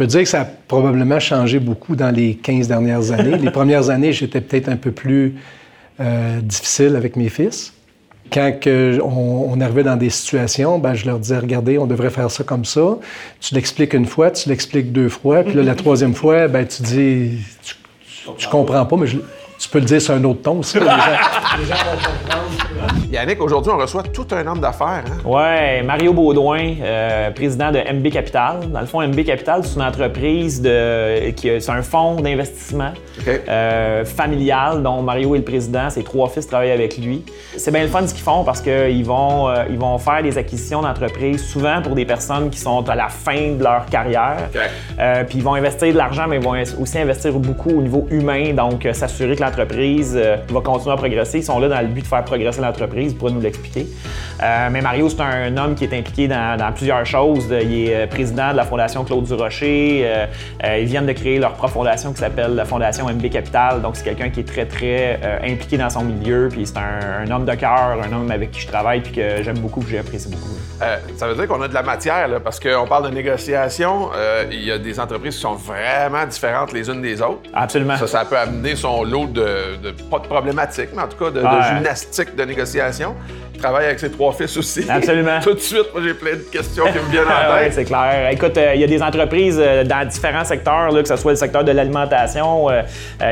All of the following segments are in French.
peux dire que ça a probablement changé beaucoup dans les 15 dernières années. les premières années, j'étais peut-être un peu plus euh, difficile avec mes fils. Quand on, arrivait dans des situations, ben, je leur disais, regardez, on devrait faire ça comme ça. Tu l'expliques une fois, tu l'expliques deux fois, puis là, la troisième fois, ben, tu dis, tu, tu comprends pas, mais je, tu peux le dire sur un autre ton aussi. les, gens, les gens vont comprendre. Yannick, aujourd'hui, on reçoit tout un homme d'affaires. Hein? Oui, Mario Baudouin, euh, président de MB Capital. Dans le fond, MB Capital, c'est une entreprise de, qui c'est un fonds d'investissement euh, familial dont Mario est le président. Ses trois fils travaillent avec lui. C'est bien le fun ce qu'ils font parce qu'ils vont, euh, ils vont faire des acquisitions d'entreprises souvent pour des personnes qui sont à la fin de leur carrière. puis ils vont investir de l'argent, mais ils vont aussi investir beaucoup au niveau humain, donc s'assurer que l'entreprise va continuer à progresser. Ils sont là dans le but de faire progresser l'entreprise il pourrait nous l'expliquer. Euh, mais Mario, c'est un homme qui est impliqué dans, plusieurs choses. Il est euh, président de la Fondation Claude Durocher. Euh, ils viennent de créer leur propre fondation qui s'appelle la Fondation MB Capital. Donc, c'est quelqu'un qui est très, très impliqué dans son milieu. Puis c'est un, homme de cœur, un homme avec qui je travaille puis que j'aime beaucoup, que j'apprécie beaucoup. ça veut dire qu'on a de la matière, là, parce qu'on parle de négociation. il y a des entreprises qui sont vraiment différentes les unes des autres. Absolument. Ça, ça peut amener son lot de, pas de problématiques, mais en tout cas de, de gymnastique de négociation il travaille avec ses trois fils aussi. Absolument. Tout de suite, moi, j'ai plein de questions qui me viennent en tête. oui, c'est clair. Écoute, euh, il y a des entreprises euh, dans différents secteurs, là, que ce soit le secteur de l'alimentation. Euh,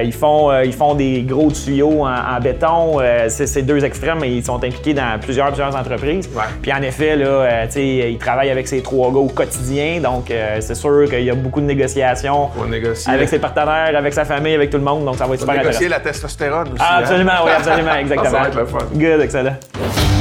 ils, font, ils font des gros tuyaux en, béton. c'est deux extrêmes, mais ils sont impliqués dans plusieurs, plusieurs entreprises. Puis en effet, là, il travaille avec ses trois gars au quotidien. Donc, c'est sûr qu'il y a beaucoup de négociations avec ses partenaires, avec sa famille, avec tout le monde. Donc, ça va être super négocier la testostérone aussi. Ah, absolument, oui, absolument, exactement. ça va être le fun. Good, excellent.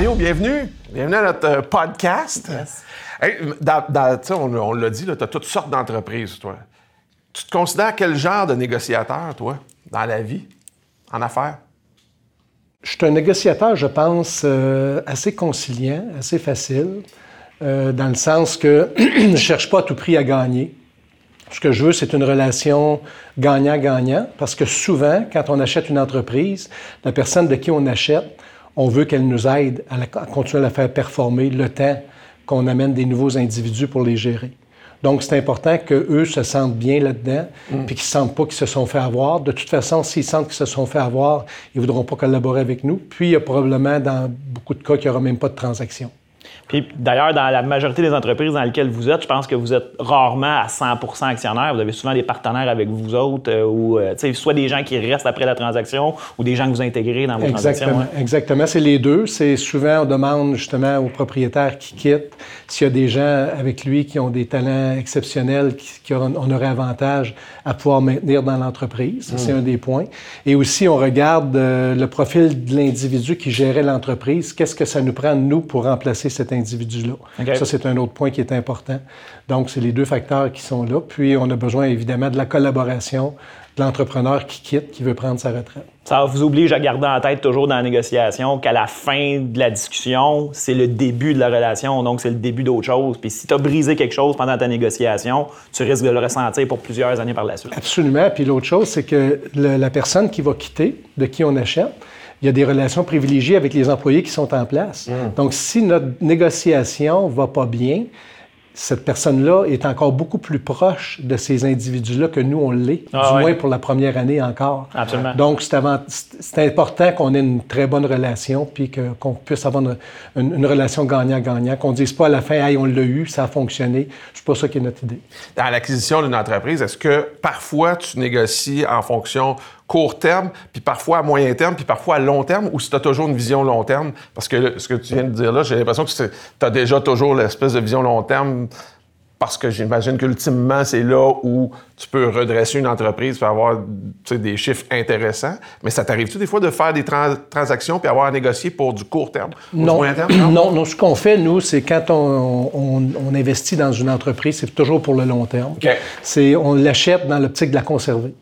Mario, bienvenue. Bienvenue à notre euh, podcast. on, l'a dit, tu as toutes sortes d'entreprises, toi. Tu te considères quel genre de négociateur, toi, dans la vie, en affaires? Je suis un négociateur, je pense, euh, assez conciliant, assez facile. Euh, dans le sens que je ne cherche pas à tout prix à gagner. Ce que je veux, c'est une relation gagnant-gagnant, parce que souvent, quand on achète une entreprise, la personne de qui on achète, on veut qu'elle nous aide à, continuer à la faire performer le temps qu'on amène des nouveaux individus pour les gérer. Donc, c'est important qu'eux se sentent bien là-dedans, mm. puis qu'ils ne sentent pas qu'ils se sont fait avoir. De toute façon, s'ils sentent qu'ils se sont fait avoir, ils ne voudront pas collaborer avec nous. Puis, il y a probablement, dans beaucoup de cas, qu'il n'y aura même pas de transaction. Puis d'ailleurs, dans la majorité des entreprises dans lesquelles vous êtes, je pense que vous êtes rarement à 100% actionnaire. Vous avez souvent des partenaires avec vous autres, euh, ou euh, soit des gens qui restent après la transaction, ou des gens que vous intégrez dans vos Exactement. transactions. Exactement, c'est les deux. C'est souvent on demande justement aux propriétaires qui quittent s'il y a des gens avec lui qui ont des talents exceptionnels, qui, on aurait avantage à pouvoir maintenir dans l'entreprise. C'est mm. un des points. Et aussi, on regarde euh, le profil de l'individu qui gérait l'entreprise. Qu'est-ce que ça nous prend nous pour remplacer cet Ça, c'est un autre point qui est important. Donc, c'est les deux facteurs qui sont là. Puis, on a besoin évidemment de la collaboration de l'entrepreneur qui quitte, qui veut prendre sa retraite. Ça vous oblige à garder en tête toujours dans la négociation qu'à la fin de la discussion, c'est le début de la relation, donc c'est le début d'autre chose. Puis si tu as brisé quelque chose pendant ta négociation, tu risques de le ressentir pour plusieurs années par la suite. Absolument. Puis l'autre chose, c'est que la personne qui va quitter, de qui on achète, il y a des relations privilégiées avec les employés qui sont en place. Mmh. Donc, si notre négociation va pas bien, cette personne-là est encore beaucoup plus proche de ces individus-là que nous, on l'est, ah du moins pour la première année encore. Absolument. Donc, c'est important qu'on ait une très bonne relation, puis qu'on puisse avoir une, relation gagnant-gagnant, qu'on ne dise pas à la fin, hey, on l'a eu, ça a fonctionné. C'est pas ça qui est notre idée. Dans l'acquisition d'une entreprise, est-ce que parfois tu négocies en fonction court terme, puis parfois à moyen terme, puis parfois à long terme, ou si tu as toujours une vision long terme? Parce que ce que tu viens de dire là, j'ai l'impression que tu as déjà toujours l'espèce de vision long terme parce que j'imagine qu'ultimement, c'est là où tu peux redresser une entreprise et avoir des chiffres intéressants. Mais ça t'arrive-tu des fois de faire des transactions puis avoir à négocier pour du court terme, non. moyen terme? Non, non, ce qu'on fait, nous, c'est quand on, investit dans une entreprise, c'est toujours pour le long terme. C'est On l'achète dans l'optique de la conserver.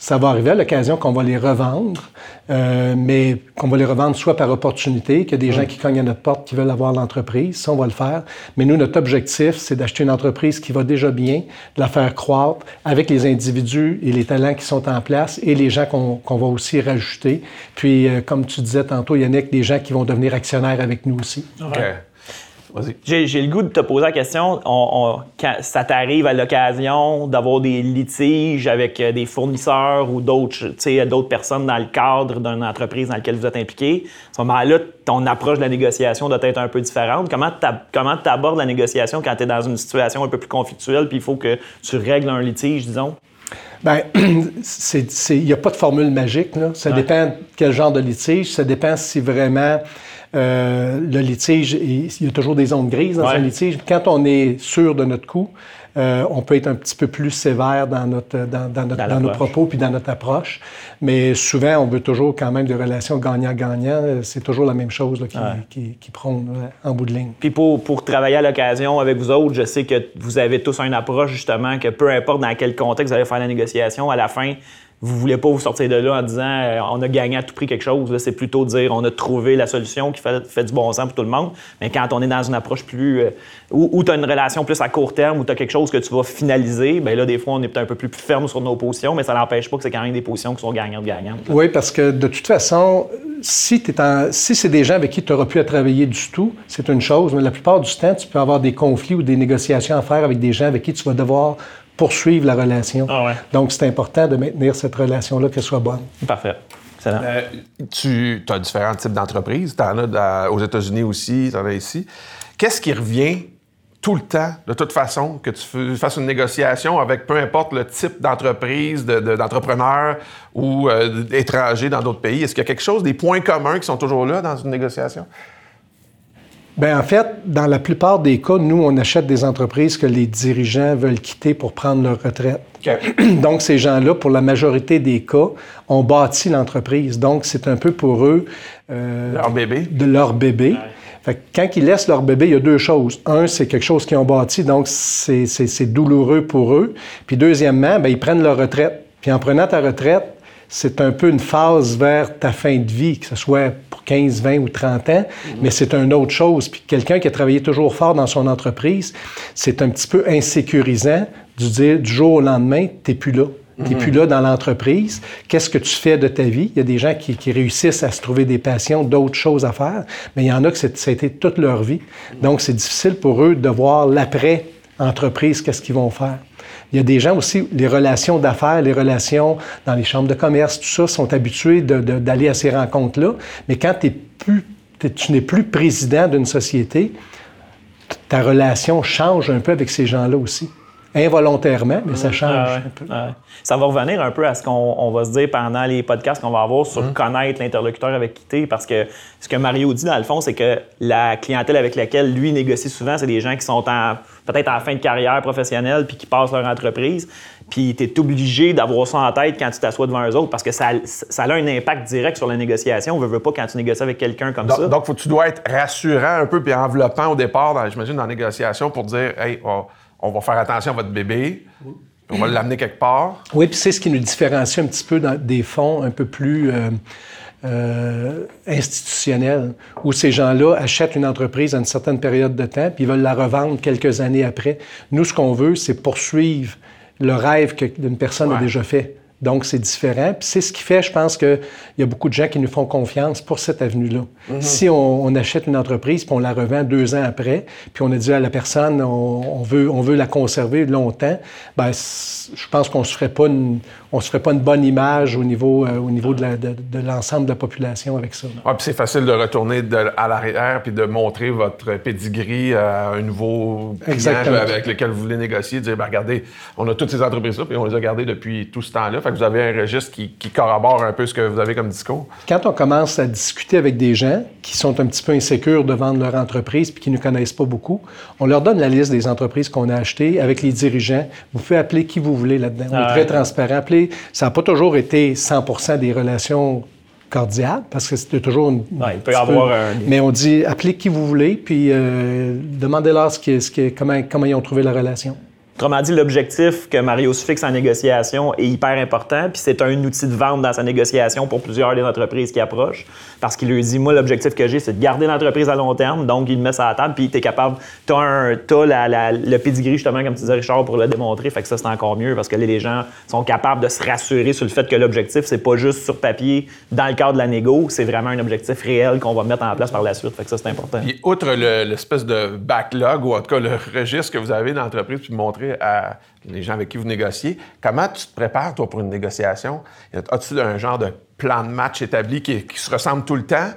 Ça va arriver à l'occasion qu'on va les revendre, euh, mais qu'on va les revendre soit par opportunité, qu'il y a des gens qui cognent à notre porte qui veulent avoir l'entreprise, ça, on va le faire. Mais nous, notre objectif, c'est d'acheter une entreprise qui va déjà bien, de la faire croître avec les individus et les talents qui sont en place et les gens qu'on va aussi rajouter. Puis, euh, comme tu disais tantôt, Yannick, des gens qui vont devenir actionnaires avec nous aussi. J'ai le goût de te poser la question. quand ça t'arrive à l'occasion d'avoir des litiges avec euh, des fournisseurs ou d'autres personnes dans le cadre d'une entreprise dans laquelle vous êtes impliqué, à ce moment-là, ton approche de la négociation doit être un peu différente. Comment tu abordes la négociation quand tu es dans une situation un peu plus conflictuelle puis il faut que tu règles un litige, disons? Bien, il n'y a pas de formule magique. Là. Ça dépend quel genre de litige. Ça dépend si vraiment euh, le litige, il y a toujours des zones grises dans un litige. Quand on est sûr de notre coût, euh, on peut être un petit peu plus sévère dans, notre, dans, dans, nos propos puis dans notre approche. Mais souvent, on veut toujours quand même des relations gagnant-gagnant. C'est toujours la même chose qui, qui, prône en bout de ligne. Puis pour, pour travailler à l'occasion avec vous autres, je sais que vous avez tous une approche justement que peu importe dans quel contexte vous allez faire la négociation, à la fin, vous voulez pas vous sortir de là en disant euh, on a gagné à tout prix quelque chose. C'est plutôt dire on a trouvé la solution qui fait, du bon sens pour tout le monde. Mais quand on est dans une approche plus. Euh, où, tu as une relation plus à court terme, où tu as quelque chose que tu vas finaliser, bien là, des fois, on est peut-être un peu plus ferme sur nos positions, mais ça n'empêche pas que c'est quand même des positions qui sont gagnantes-gagnantes. Oui, parce que de toute façon, si, si c'est des gens avec qui tu n'auras plus à travailler du tout, c'est une chose, mais la plupart du temps, tu peux avoir des conflits ou des négociations à faire avec des gens avec qui tu vas devoir poursuivre la relation. Ah Donc, c'est important de maintenir cette relation-là, qu'elle soit bonne. Parfait. Euh, tu as différents types d'entreprises. Tu en as aux États-Unis aussi, tu en as ici. Qu'est-ce qui revient tout le temps, de toute façon, que tu fasses une négociation avec peu importe le type d'entreprise, d'entrepreneur ou euh, d'étranger dans d'autres pays? Est-ce qu'il y a quelque chose, des points communs qui sont toujours là dans une négociation? Bien, en fait, dans la plupart des cas, nous, on achète des entreprises que les dirigeants veulent quitter pour prendre leur retraite. Donc, ces gens-là, pour la majorité des cas, ont bâti l'entreprise. Donc, c'est un peu pour eux... Euh, leur bébé. De leur bébé. Fait que quand ils laissent leur bébé, il y a deux choses. Un, c'est quelque chose qu'ils ont bâti, donc c'est douloureux pour eux. Puis deuxièmement, bien, ils prennent leur retraite. Puis en prenant ta retraite, c'est un peu une phase vers ta fin de vie, que ce soit pour 15, 20 ou 30 ans, mais c'est une autre chose. Puis quelqu'un qui a travaillé toujours fort dans son entreprise, c'est un petit peu insécurisant de dire du jour au lendemain, tu n'es plus là. Tu n'es plus là dans l'entreprise. Qu'est-ce que tu fais de ta vie? Il y a des gens qui, réussissent à se trouver des passions, d'autres choses à faire, mais il y en a que ça a été toute leur vie. Donc, c'est difficile pour eux de voir l'après-entreprise, qu'est-ce qu'ils vont faire. Il y a des gens aussi, les relations d'affaires, les relations dans les chambres de commerce, tout ça, sont habitués d'aller à ces rencontres-là. Mais quand plus, tu n'es plus président d'une société, ta relation change un peu avec ces gens-là aussi involontairement, mais ça change un peu. Ça va revenir un peu à ce qu'on va se dire pendant les podcasts qu'on va avoir sur hum. connaître l'interlocuteur avec qui tu Parce que ce que Mario dit, dans le fond, c'est que la clientèle avec laquelle lui négocie souvent, c'est des gens qui sont peut-être en fin de carrière professionnelle puis qui passent leur entreprise. Puis tu es obligé d'avoir ça en tête quand tu t'assois devant eux autres parce que ça, ça, a un impact direct sur la négociation. On veut, veut pas quand tu négocies avec quelqu'un comme ça. Donc, faut, tu dois être rassurant un peu puis enveloppant au départ, j'imagine, dans la négociation pour dire Hey, oh, on va faire attention à votre bébé, on va l'amener quelque part. Oui, puis c'est ce qui nous différencie un petit peu dans des fonds un peu plus euh, euh, institutionnels, où ces gens-là achètent une entreprise à une certaine période de temps, puis ils veulent la revendre quelques années après. Nous, ce qu'on veut, c'est poursuivre le rêve qu'une personne a déjà fait. Donc, c'est différent. Puis c'est ce qui fait, je pense qu'il y a beaucoup de gens qui nous font confiance pour cette avenue-là. Mhm. Si on, achète une entreprise puis on la revend deux ans après, puis on a dit à la personne on, veut, on veut la conserver longtemps, ben je pense qu'on se ferait pas une, on se ferait pas une bonne image au niveau, euh, au niveau de, l'ensemble de, la population avec ça. Ah, puis c'est facile de retourner à l'arrière puis de montrer votre pedigree à un nouveau client avec lequel vous voulez négocier, dire ben, regardez, on a toutes ces entreprises-là puis on les a gardées depuis tout ce temps-là vous avez un registre qui, corrobore un peu ce que vous avez comme discours? Quand on commence à discuter avec des gens qui sont un petit peu insécures de vendre leur entreprise puis qui ne connaissent pas beaucoup, on leur donne la liste des entreprises qu'on a achetées avec les dirigeants. Vous pouvez appeler qui vous voulez là-dedans. On est très transparent. Appelez, ça n'a pas toujours été 100% des relations cordiales, parce que c'était toujours une. il peut y avoir un... Mais on dit appelez qui vous voulez, puis euh, demandez-leur ce qui, ce comment, comment ils ont trouvé la relation. Autrement dit, l'objectif que Mario se fixe en négociation est hyper important, puis c'est un outil de vente dans sa négociation pour plusieurs des entreprises qui approchent, parce qu'il lui dit, moi, l'objectif que j'ai, c'est de garder l'entreprise à long terme, donc il le met sur la table, puis tu es capable, tu as, le pedigree, justement, comme tu disais, Richard, pour le démontrer, fait que ça, c'est encore mieux, parce que les gens sont capables de se rassurer sur le fait que l'objectif, c'est pas juste sur papier, dans le cadre de la négo, c'est vraiment un objectif réel qu'on va mettre en place par la suite, fait que ça, c'est important. Puis, outre l'espèce de backlog, ou en tout cas le registre que vous avez dans l'entreprise, puis montrer à les gens avec qui vous négociez. Comment tu te prépares, toi, pour une négociation? As-tu un genre de plan de match établi qui, se ressemble tout le temps?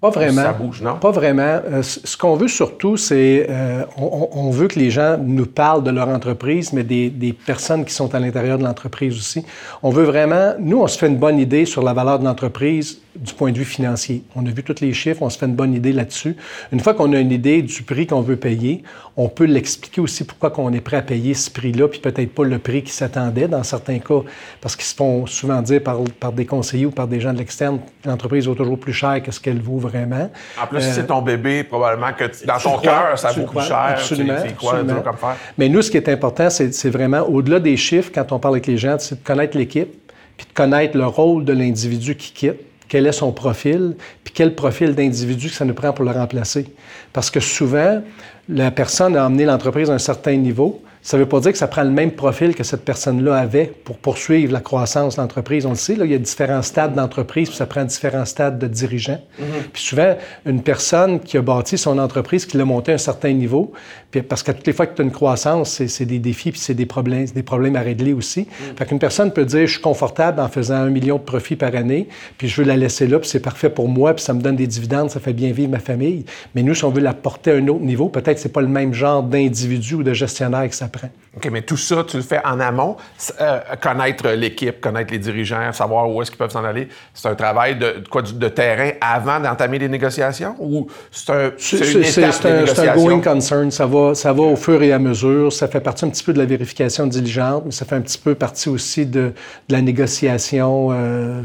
Pas vraiment. Ça bouge, non? Pas vraiment. Euh, ce qu'on veut surtout, c'est euh, on, veut que les gens nous parlent de leur entreprise, mais des, des personnes qui sont à l'intérieur de l'entreprise aussi. On veut vraiment, nous, on se fait une bonne idée sur la valeur de l'entreprise du point de vue financier. On a vu tous les chiffres, on se fait une bonne idée là-dessus. Une fois qu'on a une idée du prix qu'on veut payer, on peut l'expliquer aussi pourquoi qu'on est prêt à payer ce prix-là, puis peut-être pas le prix qui s'attendait dans certains cas, parce qu'ils se font souvent dire par, par, des conseillers ou par des gens de l'externe que l'entreprise vaut toujours plus cher que ce qu'elle vaut vraiment. En plus, si c'est ton bébé, probablement que dans ton cœur, ça vaut plus cher. Absolument. C'est quoi absolument. Comme faire? Mais nous, ce qui est important, c'est vraiment, au-delà des chiffres, quand on parle avec les gens, c'est de connaître l'équipe, puis de connaître le rôle de l'individu qui quitte quel est son profil, puis quel profil d'individu que ça nous prend pour le remplacer. Parce que souvent, la personne a amené l'entreprise à un certain niveau, ça ne veut pas dire que ça prend le même profil que cette personne-là avait pour poursuivre la croissance de l'entreprise. On le sait, là, il y a différents stades d'entreprise, puis ça prend différents stades de dirigeants. Mm-hmm. Puis souvent, une personne qui a bâti son entreprise, qui l'a monté à un certain niveau, puis parce qu'à toutes les fois que tu as une croissance, c'est des défis, puis c'est des problèmes, des problèmes à régler aussi. Mm-hmm. Fait qu'une personne peut dire, je suis confortable en faisant un million de profits par année, puis je veux la laisser là, puis c'est parfait pour moi, puis ça me donne des dividendes, ça fait bien vivre ma famille. Mais nous, si on veut la porter à un autre niveau, peut-être que c'est pas le même genre d'individu ou de gestionnaire que ça OK, mais tout ça, tu le fais en amont. Euh, connaître l'équipe, connaître les dirigeants, savoir où est-ce qu'ils peuvent s'en aller, c'est un travail de, quoi, de terrain avant d'entamer les négociations? Ou c'est un, c'est un, going concern. Ça va, ça va au fur et à mesure. Ça fait partie un petit peu de la vérification diligente, mais ça fait un petit peu partie aussi de, la négociation euh,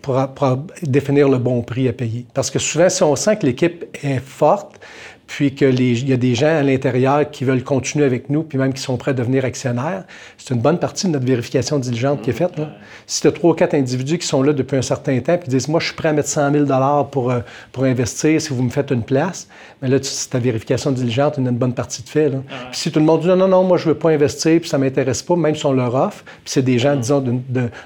pour, pour définir le bon prix à payer. Parce que souvent, si on sent que l'équipe est forte, puis qu'il y a des gens à l'intérieur qui veulent continuer avec nous, puis même qui sont prêts à devenir actionnaires. C'est une bonne partie de notre vérification diligente qui est faite. Si tu as trois ou quatre individus qui sont là depuis un certain temps, puis disent, moi, je suis prêt à mettre 100 000 pour, euh, pour investir si vous me faites une place, mais là, c'est ta vérification diligente, une bonne partie de fait. Là. Puis si tout le monde dit, non, non, non, moi, je ne veux pas investir, puis ça ne m'intéresse pas, même si on leur offre, puis c'est des gens, disons,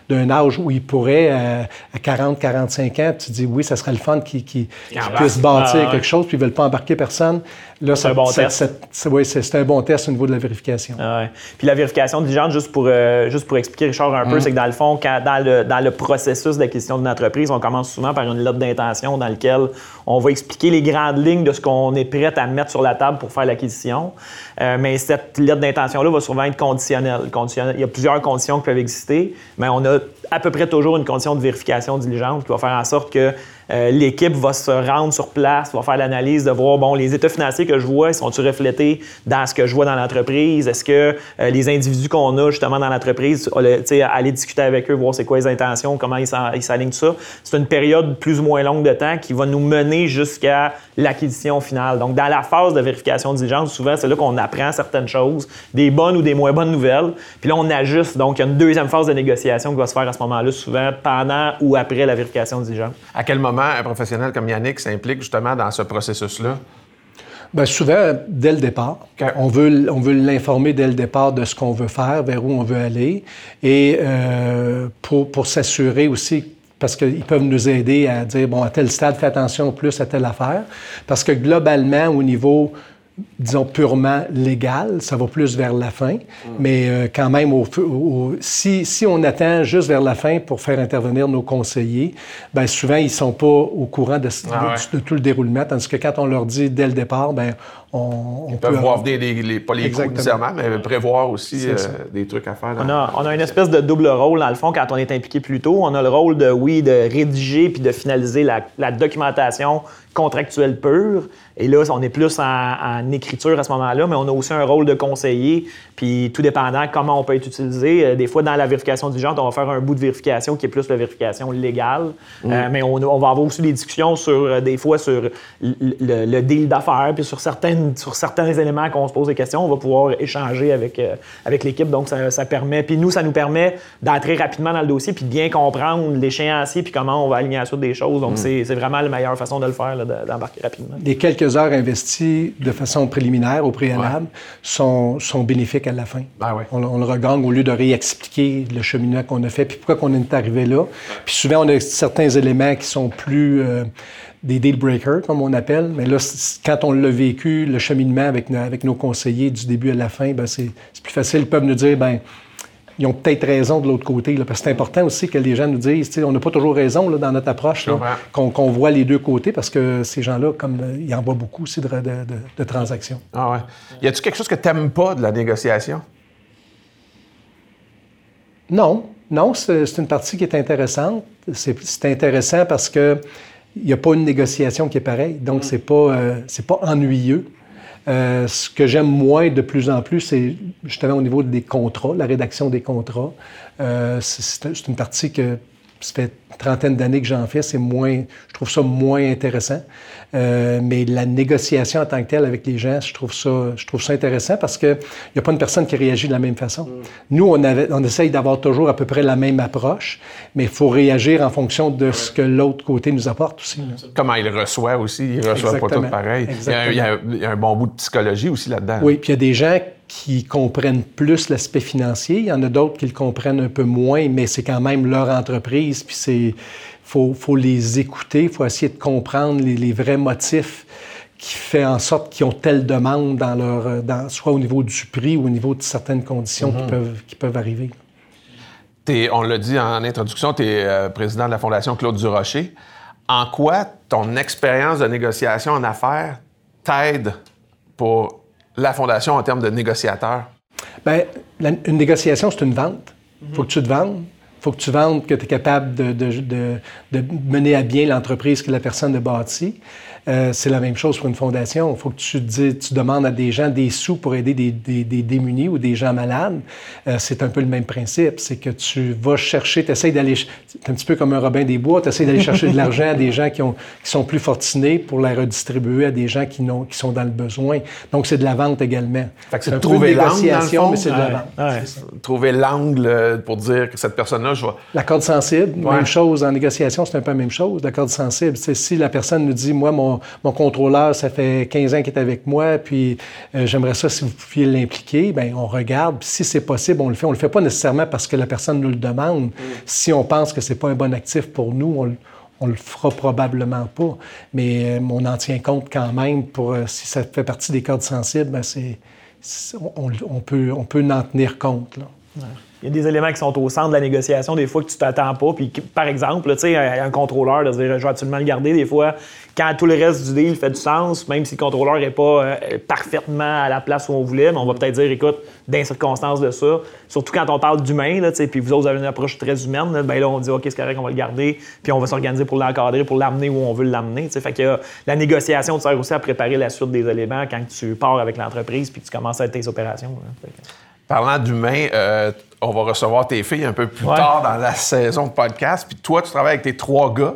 d'un âge où ils pourraient, euh, à 40, 45 ans, puis tu dis, oui, ça serait le fun qu'ils puissent bâtir quelque chose, puis ils ne veulent pas embarquer personne c'est un bon test. c'est un bon test au niveau de la vérification. Ah Puis la vérification diligente, juste pour, euh, juste pour expliquer, Richard, un peu, mm. c'est que dans le fond, dans, le, dans le processus d'acquisition d'une entreprise, on commence souvent par une lettre d'intention dans laquelle on va expliquer les grandes lignes de ce qu'on est prêt à mettre sur la table pour faire l'acquisition. Euh, mais cette lettre d'intention-là va souvent être conditionnelle. Il y a plusieurs conditions qui peuvent exister, mais on a à peu près toujours une condition de vérification diligente qui va faire en sorte que euh, l'équipe va se rendre sur place, va faire l'analyse de voir, bon, les états financiers que je vois, sont-ils reflétés dans ce que je vois dans l'entreprise? Est-ce que euh, les individus qu'on a justement dans l'entreprise, aller discuter avec eux, voir c'est quoi les intentions, comment ils s'alignent ça? C'est une période plus ou moins longue de temps qui va nous mener jusqu'à l'acquisition finale. Donc, dans la phase de vérification diligente, souvent, c'est là qu'on apprend certaines choses, des bonnes ou des moins bonnes nouvelles. Puis là, on ajuste. Donc, il y a une deuxième phase de négociation qui va se faire à ce moment-là, souvent pendant ou après la vérification diligente. À quel moment un professionnel comme Yannick s'implique justement dans ce processus-là? Bien, souvent, dès le départ. On veut, on veut l'informer dès le départ de ce qu'on veut faire, vers où on veut aller. Et euh, pour, pour s'assurer aussi parce qu'ils peuvent nous aider à dire, bon, à tel stade, fais attention plus à telle affaire. Parce que globalement, au niveau disons, purement légal, ça va plus vers la fin. Mm. Mais euh, quand même, au, si, si, on attend juste vers la fin pour faire intervenir nos conseillers, bien souvent, ils ne sont pas au courant de, ah de, tout le déroulement, tandis que quand on leur dit dès le départ, bien, on, Ils peuvent voir venir les, les, pas les coûts nécessairement, mais prévoir aussi euh, des trucs à faire. On a, on a, une espèce de double rôle, dans le fond, quand on est impliqué plus tôt. On a le rôle de, oui, de rédiger puis de finaliser la, la documentation contractuelle pure. Et là, on est plus en, en écriture à ce moment-là, mais on a aussi un rôle de conseiller, puis tout dépendant comment on peut être utilisé. Euh, des fois, dans la vérification diligente, on va faire un bout de vérification qui est plus la vérification légale, mm. euh, mais on, va avoir aussi des discussions sur, euh, des fois, sur le, deal d'affaires, puis sur, certaines, sur certains éléments qu'on se pose des questions, on va pouvoir échanger avec, avec l'équipe. Donc, ça, permet, puis nous, ça nous permet d'entrer rapidement dans le dossier, puis de bien comprendre l'échéancier, puis comment on va aligner la suite des choses. Donc, mm. c'est vraiment la meilleure façon de le faire, d'embarquer rapidement. Les quelques heures investies de façon préliminaire, au préalable, sont, sont bénéfiques à la fin. Ah on, le regagne au lieu de réexpliquer le cheminement qu'on a fait, puis pourquoi on est arrivé là. Puis souvent, on a certains éléments qui sont plus euh, des deal breakers, comme on appelle. Mais là, quand on l'a vécu, le cheminement avec, avec nos conseillers du début à la fin, ben c'est plus facile. Ils peuvent nous dire, ben ils ont peut-être raison de l'autre côté. parce que c'est important aussi que les gens nous disent, on n'a pas toujours raison dans notre approche, qu'on voit les deux côtés, parce que ces gens-là, comme ils en voient beaucoup aussi de, transactions. Ah ouais. Y a-t-il quelque chose que tu n'aimes pas de la négociation? Non. Non, c'est une partie qui est intéressante. C'est intéressant parce que il n'y a pas une négociation qui est pareille. Donc, mm. c'est pas, euh, pas ennuyeux. Euh, ce que j'aime moins de plus en plus, c'est justement au niveau des contrats, la rédaction des contrats. Euh, c'est une partie que ça fait trentaine d'années que j'en fais, c'est moins, je trouve ça moins intéressant. Euh, mais la négociation en tant que telle avec les gens, je trouve ça, je trouve ça intéressant parce qu'il n'y a pas une personne qui réagit de la même façon. Mm. Nous, on, avait, on essaye d'avoir toujours à peu près la même approche, mais il faut réagir en fonction de ce que l'autre côté nous apporte aussi. Comment il reçoit aussi, il reçoit pas tout pareil. Il y, a, il y, a, un bon bout de psychologie aussi là-dedans. Oui, puis il y a des gens qui comprennent plus l'aspect financier. Il y en a d'autres qui le comprennent un peu moins, mais c'est quand même leur entreprise. Puis c'est, faut, faut les écouter, il faut essayer de comprendre les, vrais motifs qui fait en sorte qu'ils ont telle demande dans leur, dans, soit au niveau du prix ou au niveau de certaines conditions qui, mhm. peuvent, qui peuvent arriver. on l'a dit en introduction, tu es euh, président de la Fondation Claude Durocher. En quoi ton expérience de négociation en affaires t'aide pour la Fondation en termes de négociateur? Bien, une négociation, c'est une vente. Il faut que tu te vendes. Faut que tu vendes que tu es capable de, de, mener à bien l'entreprise que la personne a bâtie. Euh, c'est la même chose pour une fondation. Il faut que tu, dis, tu demandes à des gens des sous pour aider des, des, des démunis ou des gens malades. Euh, c'est un peu le même principe. C'est que tu vas chercher, tu essaies d'aller. C'est un petit peu comme un Robin des Bois, tu essaies d'aller chercher de l'argent à des gens qui, ont, qui sont plus fortunés pour la redistribuer à des gens qui, n'ont, qui sont dans le besoin. Donc, c'est de la vente également. c'est de trouver négociation, mais c'est de la vente. Trouver l'angle euh, pour dire que cette personne-là, je vois. La corde sensible, même chose en négociation, c'est un peu la même chose. La corde sensible, c'est si la personne nous dit, moi, mon, mon, contrôleur, ça fait 15 ans qu'il est avec moi, puis euh, j'aimerais ça si vous pouviez l'impliquer. Bien, on regarde. si c'est possible, on le fait. On le fait pas nécessairement parce que la personne nous le demande. Mm. Si on pense que c'est pas un bon actif pour nous, on, on le fera probablement pas. Mais euh, on en tient compte quand même pour euh, si ça fait partie des cordes sensibles, ben c'est, on, peut, on peut en tenir compte. Là. Il y a des éléments qui sont au centre de la négociation, des fois que tu t'attends pas. Puis, par exemple, tu sais, un, contrôleur dire je vais absolument le garder, des fois, quand tout le reste du deal fait du sens, même si le contrôleur n'est pas euh, parfaitement à la place où on voulait, mais on va peut-être dire écoute, dans circonstances de ça, surtout quand on parle d'humain, puis vous autres avez une approche très humaine, là, ben là, on dit OK, c'est correct, on va le garder, puis on va s'organiser pour l'encadrer, pour l'amener où on veut l'amener. Fait que la négociation sert aussi à préparer la suite des éléments quand tu pars avec l'entreprise puis que tu commences à tes opérations. Parlant d'humain, euh, on va recevoir tes filles un peu plus tard dans la saison de podcast. Puis toi, tu travailles avec tes trois gars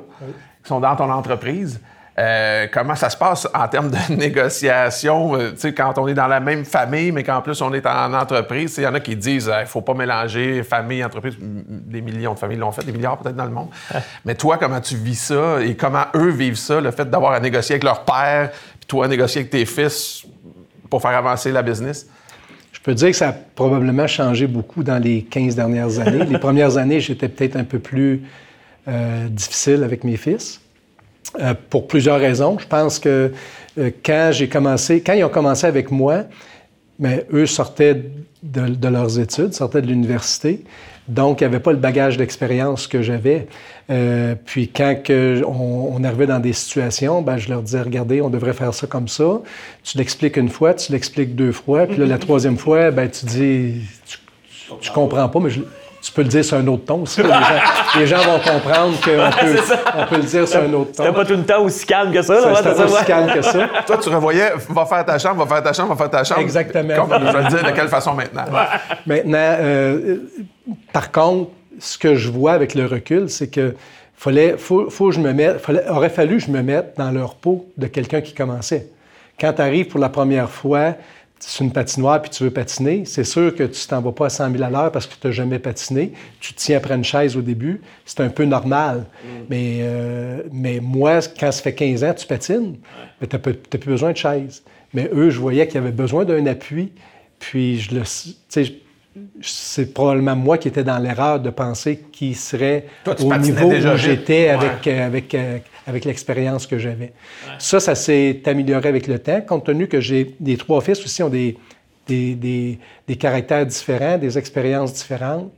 qui sont dans ton entreprise. Euh, comment ça se passe en termes de négociation, euh, sais, quand on est dans la même famille, mais qu'en plus on est en entreprise? Il y en a qui disent il ne faut pas mélanger famille, entreprise. Des millions de familles l'ont fait, des milliards peut-être dans le monde. mais toi, comment tu vis ça et comment eux vivent ça, le fait d'avoir à négocier avec leur père, puis toi à négocier avec tes fils pour faire avancer la business? Je peux dire que ça a probablement changé beaucoup dans les 15 dernières années. les premières années, j'étais peut-être un peu plus euh, difficile avec mes fils. Euh, pour plusieurs raisons. Je pense que euh, quand j'ai commencé, quand ils ont commencé avec moi, mais eux sortaient de, leurs études, sortaient de l'université. Donc, il n'y avait pas le bagage d'expérience que j'avais. Euh, puis, quand on, arrivait dans des situations, ben, je leur disais, regardez, on devrait faire ça comme ça. Tu l'expliques une fois, tu l'expliques deux fois. Puis la troisième fois, ben, tu dis, tu, tu comprends pas, mais je, tu peux le dire sur un autre ton aussi. Les gens, vont comprendre qu'on peut, on peut le dire sur un autre ton. C'était pas tout le temps aussi calme que ça. C'était pas aussi calme que ça. Toi, tu revoyais, va faire ta chambre, va faire ta chambre, va faire ta chambre. Exactement. Comme, je vais le dire de quelle façon maintenant. Maintenant, euh, par contre, ce que je vois avec le recul, c'est que fallait, faut, faut je me mette, fallait, aurait fallu que je me mette dans leur peau de quelqu'un qui commençait. Quand tu arrives pour la première fois, sur une patinoire puis tu veux patiner, c'est sûr que tu t'en vas pas à 100 000 à l'heure parce que tu n'as jamais patiné. Tu te tiens après une chaise au début. C'est un peu normal. Mm. Mais, euh, mais moi, quand ça fait 15 ans tu patines, tu n'as plus besoin de chaise. Mais eux, je voyais qu'ils avaient besoin d'un appui. Puis je le c'est probablement moi qui étais dans l'erreur de penser qu'il serait au niveau où j'étais avec, euh, avec, euh, avec l'expérience que j'avais. Ça, ça s'est amélioré avec le temps, compte tenu que j'ai des trois fils aussi ont des, des, des, des caractères différents, des expériences différentes,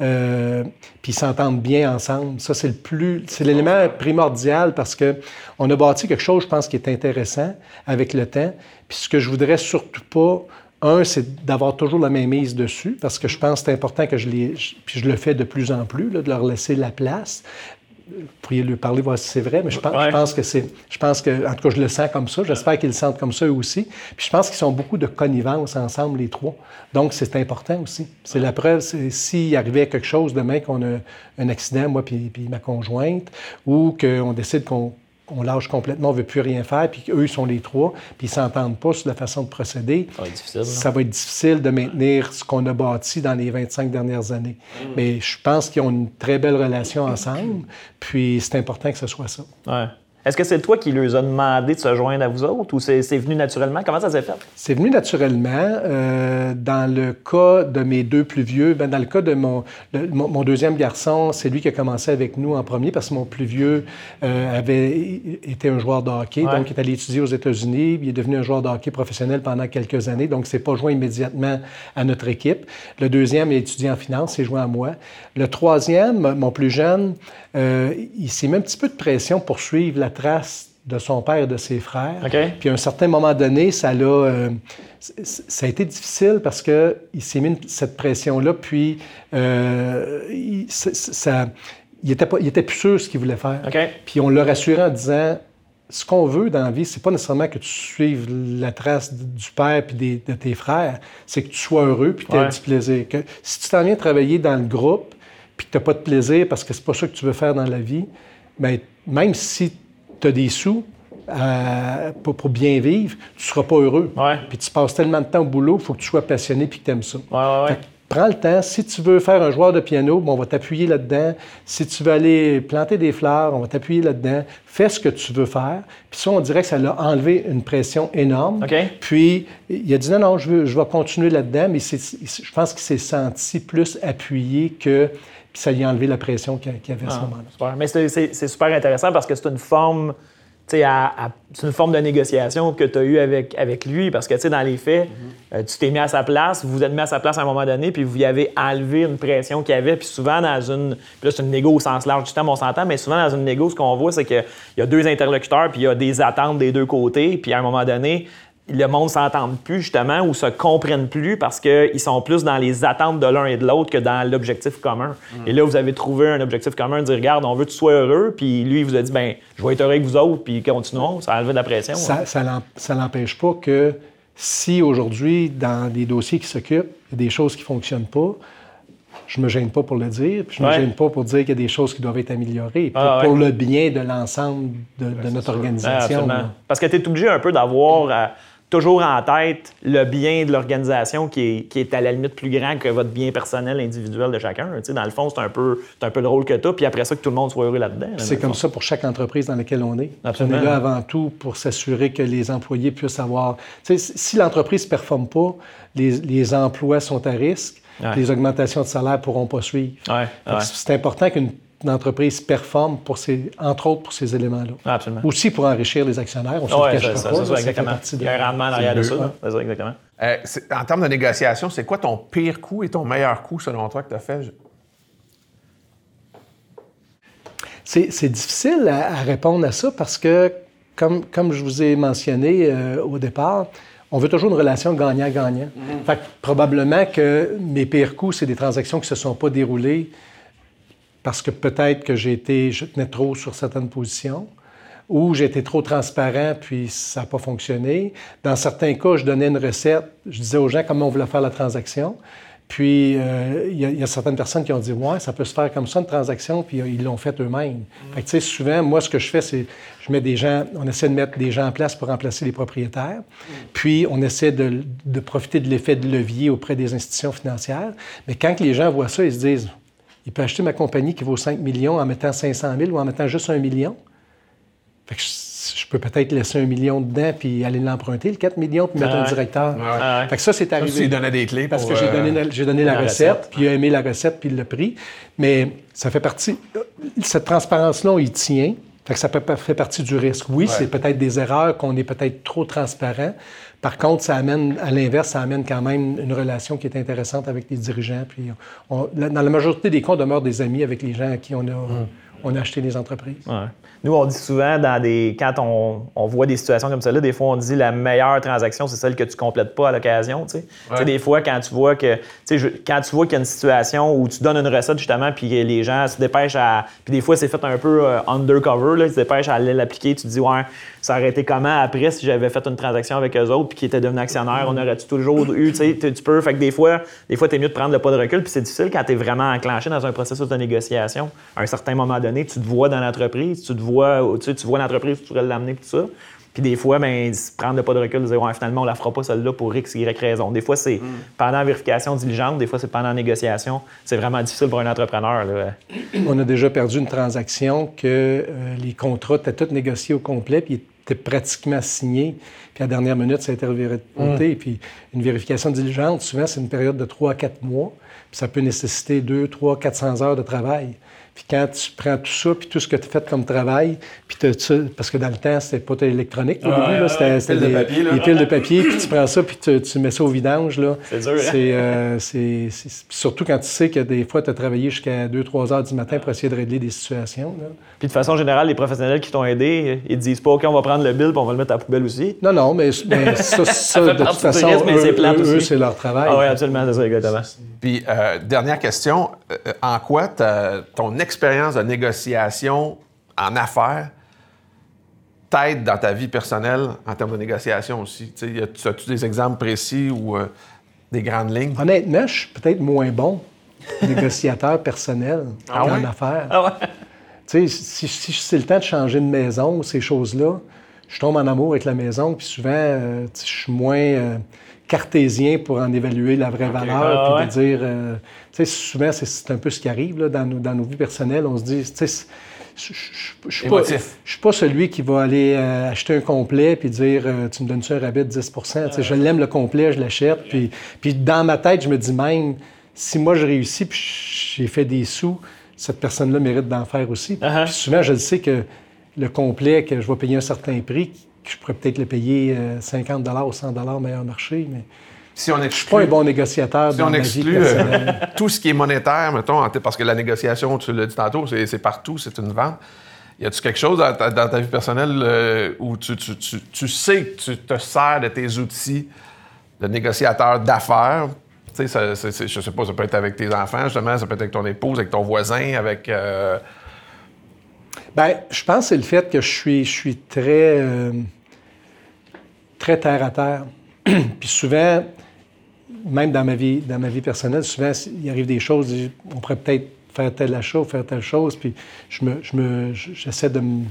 euh, puis ils s'entendent bien ensemble. Ça, c'est le plus, c'est l'élément primordial parce que on a bâti quelque chose, je pense, qui est intéressant avec le temps. Puis ce que je voudrais surtout pas un, c'est d'avoir toujours la même mise dessus, parce que je pense que c'est important que je les. Puis je le fais de plus en plus, de leur laisser la place. Vous pourriez lui parler, voir si c'est vrai, mais je pense, je pense que c'est. Je pense que, en tout cas, je le sens comme ça. J'espère qu'ils le sentent comme ça eux aussi. Puis je pense qu'ils sont beaucoup de connivence ensemble, les trois. Donc, c'est important aussi. C'est la preuve. S'il arrivait quelque chose demain, qu'on a un accident, moi puis, puis ma conjointe, ou qu'on décide qu'on on lâche complètement, on ne veut plus rien faire, puis eux, ils sont les trois, puis ils ne s'entendent pas sur la façon de procéder. Ça va être difficile. Ça va être difficile de maintenir ce qu'on a bâti dans les 25 dernières années. Mm. Mais je pense qu'ils ont une très belle relation ensemble, puis c'est important que ce soit ça. Ouais. Est-ce que c'est toi qui leur a demandé de se joindre à vous autres ou c'est venu naturellement? Comment ça s'est fait? C'est venu naturellement. Euh, dans le cas de mes deux plus vieux, ben dans le cas de mon, mon, deuxième garçon, c'est lui qui a commencé avec nous en premier parce que mon plus vieux euh, avait été un joueur de hockey, donc il est allé étudier aux États-Unis. Il est devenu un joueur de hockey professionnel pendant quelques années, donc c'est pas joint immédiatement à notre équipe. Le deuxième est étudiant en finance, c'est joint à moi. Le troisième, mon plus jeune, euh, il s'est mis un petit peu de pression pour suivre la trace de son père et de ses frères. Puis à un certain moment donné, ça euh, ça a été difficile parce que il s'est mis cette pression-là, puis euh, il, ça, il était pas, il était plus sûr de ce qu'il voulait faire. Puis on l'a rassuré en disant, ce qu'on veut dans la vie, c'est pas nécessairement que tu suives la trace du père puis de tes frères, c'est que tu sois heureux puis que tu aies du plaisir. Que, si tu t'en viens travailler dans le groupe puis que tu n'as pas de plaisir parce que c'est pas ça que tu veux faire dans la vie, bien, même si tu as des sous euh, pour, bien vivre, tu ne seras pas heureux. Puis tu passes tellement de temps au boulot, il faut que tu sois passionné puis que tu aimes ça. prends le temps. Si tu veux faire un joueur de piano, on va t'appuyer là-dedans. Si tu veux aller planter des fleurs, on va t'appuyer là-dedans. Fais ce que tu veux faire. Puis ça, on dirait que ça l'a enlevé une pression énorme. Puis il a dit non, non, je, veux, je vais continuer là-dedans, mais je pense qu'il s'est senti plus appuyé que ça lui a enlevé la pression qu'il y avait à ce ah, moment-là. Mais c'est super intéressant parce que c'est une forme. c'est une forme de négociation que tu as eue avec, avec lui parce que dans les faits, mm-hmm. euh, tu t'es mis à sa place, vous vous êtes mis à sa place à un moment donné, puis vous y avez enlevé une pression qu'il y avait. Puis souvent, dans une. Puis là, c'est une négo au sens large du temps, on s'entend, mais souvent, dans une négo, ce qu'on voit, c'est qu'il y a deux interlocuteurs, puis il y a des attentes des deux côtés, puis à un moment donné, le monde s'entende plus justement ou se comprennent plus parce qu'ils sont plus dans les attentes de l'un et de l'autre que dans l'objectif commun. Et là, vous avez trouvé un objectif commun, dire regarde, on veut que tu sois heureux, puis lui, il vous a dit ben, je vais être heureux avec vous autres, puis continuons, ça a enlevé de la pression. Ça, ça n'empêche pas que si aujourd'hui, dans des dossiers qui s'occupent, il y a des choses qui ne fonctionnent pas, je me gêne pas pour le dire, puis je me gêne pas pour dire qu'il y a des choses qui doivent être améliorées pour, ah, le bien de l'ensemble de, notre organisation. Parce que tu es obligé un peu d'avoir toujours en tête le bien de l'organisation qui est, à la limite plus grand que votre bien personnel individuel de chacun. dans le fond, c'est un, peu, un peu le rôle que tu as, puis après ça, que tout le monde soit heureux là-dedans. c'est comme ça pour chaque entreprise dans laquelle on est. On est là avant tout pour s'assurer que les employés puissent avoir... si l'entreprise ne performe pas, les, emplois sont à risque, les augmentations de salaire ne pourront pas suivre. C'est important qu'une une entreprise performe, pour ces, entre autres pour ces éléments-là. Absolument. Aussi pour enrichir les actionnaires. On se ouais, ça, ça, ça, exactement. Il y a un rendement derrière de ça. ça exactement. Euh, en termes de négociation, c'est quoi ton pire coup et ton meilleur coup, selon toi, que tu as fait? C'est difficile à, répondre à ça parce que, comme, comme je vous ai mentionné euh, au départ, on veut toujours une relation gagnant-gagnant. Mm-hmm. Fait que probablement que mes pires coups, c'est des transactions qui ne se sont pas déroulées parce que peut-être que j'ai été, je tenais trop sur certaines positions ou été trop transparent puis ça n'a pas fonctionné. Dans certains cas, je donnais une recette, je disais aux gens comment on voulait faire la transaction. Puis, euh, il y, a certaines personnes qui ont dit Ouais, ça peut se faire comme ça, une transaction, puis ils l'ont fait eux-mêmes. Fait que, tu sais, souvent, moi, ce que je fais, c'est je mets des gens, on essaie de mettre des gens en place pour remplacer les propriétaires. Puis, on essaie de, profiter de l'effet de levier auprès des institutions financières. Mais quand les gens voient ça, ils se disent Il peut acheter ma compagnie qui vaut 5 millions en mettant 500 000 ou en mettant juste un million. Fait que je peux peut-être laisser un million dedans puis aller l'emprunter, le 4 millions, puis mettre un directeur. Fait que ça, c'est arrivé. Ça, donnait des clés Parce que j'ai donné, euh, j'ai donné la, recette, puis il a aimé la recette, puis il l'a pris. Mais ça fait partie... Cette transparence-là, il tient. Fait que ça fait partie du risque. Oui, c'est peut-être des erreurs, qu'on est peut-être trop transparent. Par contre, ça amène, à l'inverse, ça amène quand même une relation qui est intéressante avec les dirigeants. Puis dans la majorité des cas, on demeure des amis avec les gens à qui on a, hum. On a acheté des entreprises. Nous, on dit souvent, dans des, quand on, voit des situations comme celle-là, des fois, on dit la meilleure transaction, c'est celle que tu complètes pas à l'occasion. Tu sais. Des fois, quand tu vois que, quand tu vois qu'il y a une situation où tu donnes une recette, justement, puis les gens se dépêchent à. Puis des fois, c'est fait un peu euh, undercover, là, ils se dépêchent à aller l'appliquer. Tu te dis, ouais, ça aurait été comment après si j'avais fait une transaction avec eux autres, puis qu'ils étaient devenus actionnaires, on aurait-tu toujours eu, tu sais, tu peux. Fait que des fois, des fois, t'es mieux de prendre le pas de recul, puis c'est difficile quand tu es vraiment enclenché dans un processus de négociation. À un certain moment donné, tu te vois dans l'entreprise, tu te vois, tu, sais, tu vois l'entreprise, tu pourrais l'amener, tout ça. Puis des fois, ben, prendre le pas de recul, dire ouais, finalement, on la fera pas celle-là pour X, Y raison. Des fois, c'est mm. pendant vérification diligente, des fois, c'est pendant négociation. C'est vraiment difficile pour un entrepreneur. On a déjà perdu une transaction que euh, les contrats étaient tous négociés au complet, puis étaient pratiquement signés. Puis à la dernière minute, ça a été reviré mm. Puis une vérification diligente, souvent, c'est une période de 3 à 4 mois. Puis ça peut nécessiter 2, 3, 400 heures de travail. Puis quand tu prends tout ça, puis tout ce que tu as fait comme travail, puis parce que dans le temps, c'était pas électronique au début, c'était des, papier, piles de papier, puis tu prends ça, puis tu, mets ça au vidange. C'est dur, hein? euh, c'est, surtout quand tu sais que des fois, tu as travaillé jusqu'à 2-3 heures du matin pour essayer de régler des situations. Puis de façon générale, les professionnels qui t'ont aidé, ils disent pas, OK, on va prendre le bill, puis on va le mettre à la poubelle aussi? Non, non, mais, ça, ça, de toute façon, eux, c'est leur travail. Ah oui, absolument, c'est ça, exactement. Puis, euh, dernière question, euh, en quoi ton expérience de négociation en affaires t'aide dans ta vie personnelle en termes de négociation aussi? As-tu des exemples précis ou euh, des grandes lignes? Honnêtement, je suis peut-être moins bon négociateur personnel ah en affaires. Ah si, si c'est le temps de changer de maison, ces choses-là, je tombe en amour avec la maison, puis souvent, euh, je suis moins euh, cartésien pour en évaluer la vraie valeur, ah puis de dire, euh, tu sais, souvent, c'est un peu ce qui arrive là, dans, nos, dans nos vies personnelles. On se dit, tu sais, je ne suis, pas celui qui va aller acheter un complet puis dire Tu me donnes-tu un rabais de 10% Je l'aime le complet, je l'achète. Puis, puis dans ma tête, je me dis même si moi je réussis puis j'ai fait des sous, cette personne-là mérite d'en faire aussi. Uh-huh. Puis souvent, je sais que le complet, que je vais payer un certain prix, que je pourrais peut-être le payer 50 euh, ou 100 meilleur marché, mais si on je suis pas un bon négociateur si on exclut euh, tout ce qui est monétaire, mettons, parce que la négociation, tu l'as dit tantôt, c'est partout, c'est une vente. Y a-tu quelque chose dans ta, vie personnelle euh, où tu, sais que tu te sers de tes outils de négociateur d'affaires? Tu sais, je sais pas, ça peut être avec tes enfants, justement, ça peut être avec ton épouse, avec ton voisin, avec... Bien, je pense que c'est le fait que je suis, je suis très, euh, très terre à terre. Puis souvent, même dans ma vie, dans ma vie personnelle, souvent, il arrive des choses, on pourrait peut-être faire tel achat faire telle chose, puis je me, je me, j'essaie de me,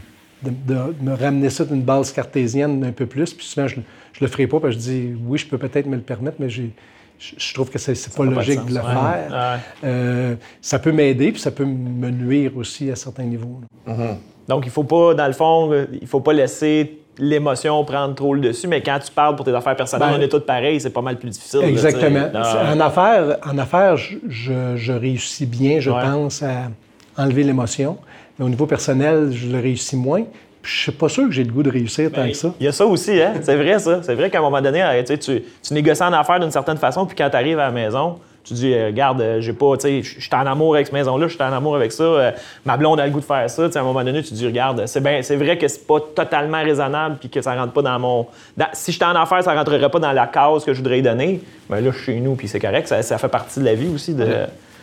de, me ramener ça d'une base cartésienne un peu plus, puis souvent, je ne le ferai pas, parce que je dis, oui, je peux peut-être me le permettre, mais j'ai, je trouve que c'est pas logique de, le faire. Euh, ça peut m'aider, puis ça peut me nuire aussi à certains niveaux. Mm-hmm. Donc, il faut pas, dans le fond, euh, il faut pas laisser l'émotion prendre trop le dessus, mais quand tu parles pour tes affaires personnelles, ben, on est tous pareils, c'est pas mal plus difficile. Exactement. en affaires, en affaires je, réussis bien, je pense, à enlever l'émotion. Mais au niveau personnel, je le réussis moins je suis pas sûr que j'ai le goût de réussir tant ben, que ça. Il y a ça aussi, hein? C'est vrai, ça. C'est vrai qu'à un moment donné, tu, tu négocies en affaires d'une certaine façon, puis quand tu arrives à la maison, Tu dis, euh, regarde, euh, j'ai pas, tu sais, je suis en amour avec cette maison-là, je suis en amour avec ça, euh, ma blonde a le goût de faire ça. Tu sais, à un moment donné, tu dis, regarde, c'est ben, c'est vrai que c'est pas totalement raisonnable puis que ça rentre pas dans mon. dans- si j'étais en affaires, ça rentrerait pas dans la case que je voudrais y donner. Mais là, je suis chez nous puis c'est correct, ça, ça fait partie de la vie aussi. De...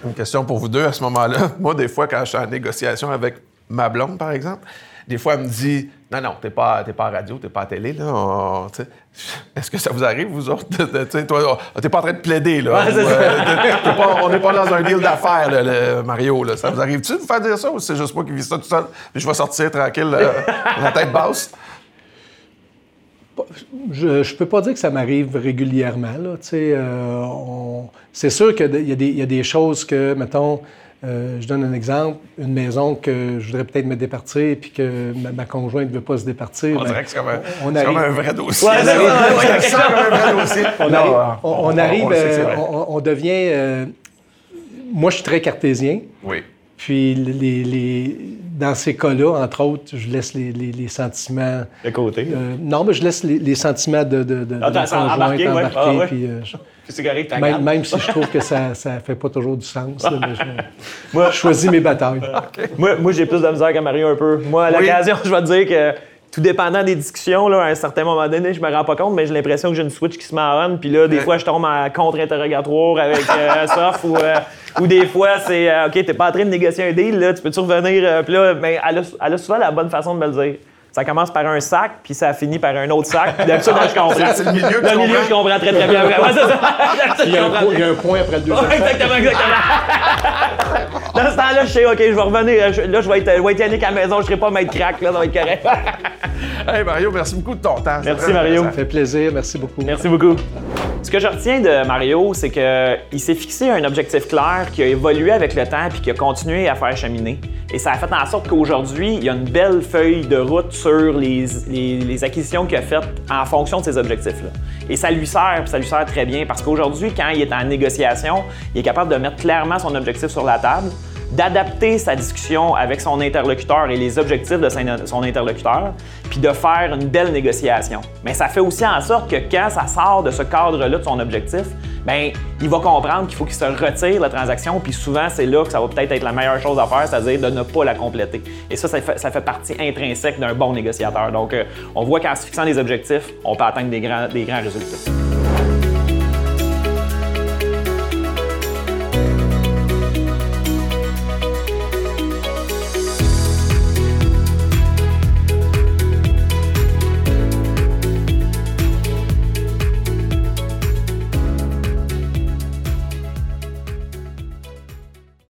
Une question pour vous deux à ce moment-là. Moi, des fois, quand je suis en négociation avec ma blonde, par exemple, des fois, elle me dit Non, non, t'es pas, t'es pas à radio, t'es pas à télé. Là, On- Est-ce que ça vous arrive, vous autres? toi, on- t'es pas en train de plaider, là? Ouais, c'est Ou, ça. euh, t'es- t'es pas- on n'est pas dans un deal d'affaires, là, le- Mario. Là. Ça vous arrive-tu de vous faire dire ça ou c'est juste moi qui vis ça tout seul? Puis je vais sortir tranquille, euh, la tête basse? Je ne peux pas dire que ça m'arrive régulièrement. Là, euh, on- C'est sûr qu'il y a des choses que, mettons, euh, je donne un exemple, une maison que je voudrais peut-être me départir puis que ma, ma conjointe ne veut pas se départir. On ben, dirait que c'est comme, un- on comme arrive- un vrai dossier. Ouais, comme un vrai dossier. on, Non, arrive- on- euh, vrai. on, on devient. euh, moi, je suis très cartésien. Oui. Puis, les, les- dans ces cas-là, entre autres, je laisse les, les- les sentiments. De côté. euh, non, mais je laisse les, les sentiments de, de, de, Ah, de embarquer, ouais. Ah, ouais. puis, euh, je- correct, même, même si je trouve que ça ne fait pas toujours du sens. là, mais je, Moi- je choisis mes batailles. Moi, moi j'ai plus de misère que Mario un peu. Moi, à Oui. l'occasion, je vais te dire que tout dépendant des discussions, là, à un certain moment donné, je me rends pas compte, mais j'ai l'impression que j'ai une switch qui se met en. Puis là, des Ouais. fois, je tombe en contre-interrogatoire avec euh, Sof ou, euh, ou des fois, c'est euh, OK, t'es pas en train de négocier un deal, là, tu peux-tu revenir? euh, Puis là, ben, elle, a, elle a souvent la bonne façon de me le dire. Ça commence par un sac, puis ça finit par un autre sac. Puis d'habitude, je comprends. C'est le milieu que Le milieu, comprends. je comprends très, très bien. Ouais, c'est ça. Il y, a un, comprends. po- il y a un point après le deuxième. Ouais, exactement, exactement. Dans ce temps-là, je sais, OK, je vais revenir. Je- Là, je vais être, je vais être Yannick à la maison, je serai pas maître crack, là, ça va être correct. Hey Mario, merci beaucoup de ton temps. Merci, Mario. Ça fait plaisir. Merci beaucoup. Merci beaucoup. Ce que je retiens de Mario, c'est qu'il s'est fixé un objectif clair qui a évolué avec le temps puis qui a continué à faire cheminer. Et ça a fait en sorte qu'aujourd'hui, il y a une belle feuille de route sur les, acquisitions qu'il a faites en fonction de ces objectifs-là. Et ça lui sert, ça lui sert très bien parce qu'aujourd'hui, quand il est en négociation, il est capable de mettre clairement son objectif sur la table, d'adapter sa discussion avec son interlocuteur et les objectifs de son- interlocuteur, puis de faire une belle négociation. Mais ça fait aussi en sorte que quand ça sort de ce cadre-là de son objectif, ben il va comprendre qu'il faut qu'il se retire la transaction, puis souvent c'est là que ça va peut-être être la meilleure chose à faire, c'est-à-dire de ne pas la compléter. Et ça, ça fait, partie intrinsèque d'un bon négociateur. Donc, euh, on voit qu'en se fixant des objectifs, on peut atteindre des grands résultats.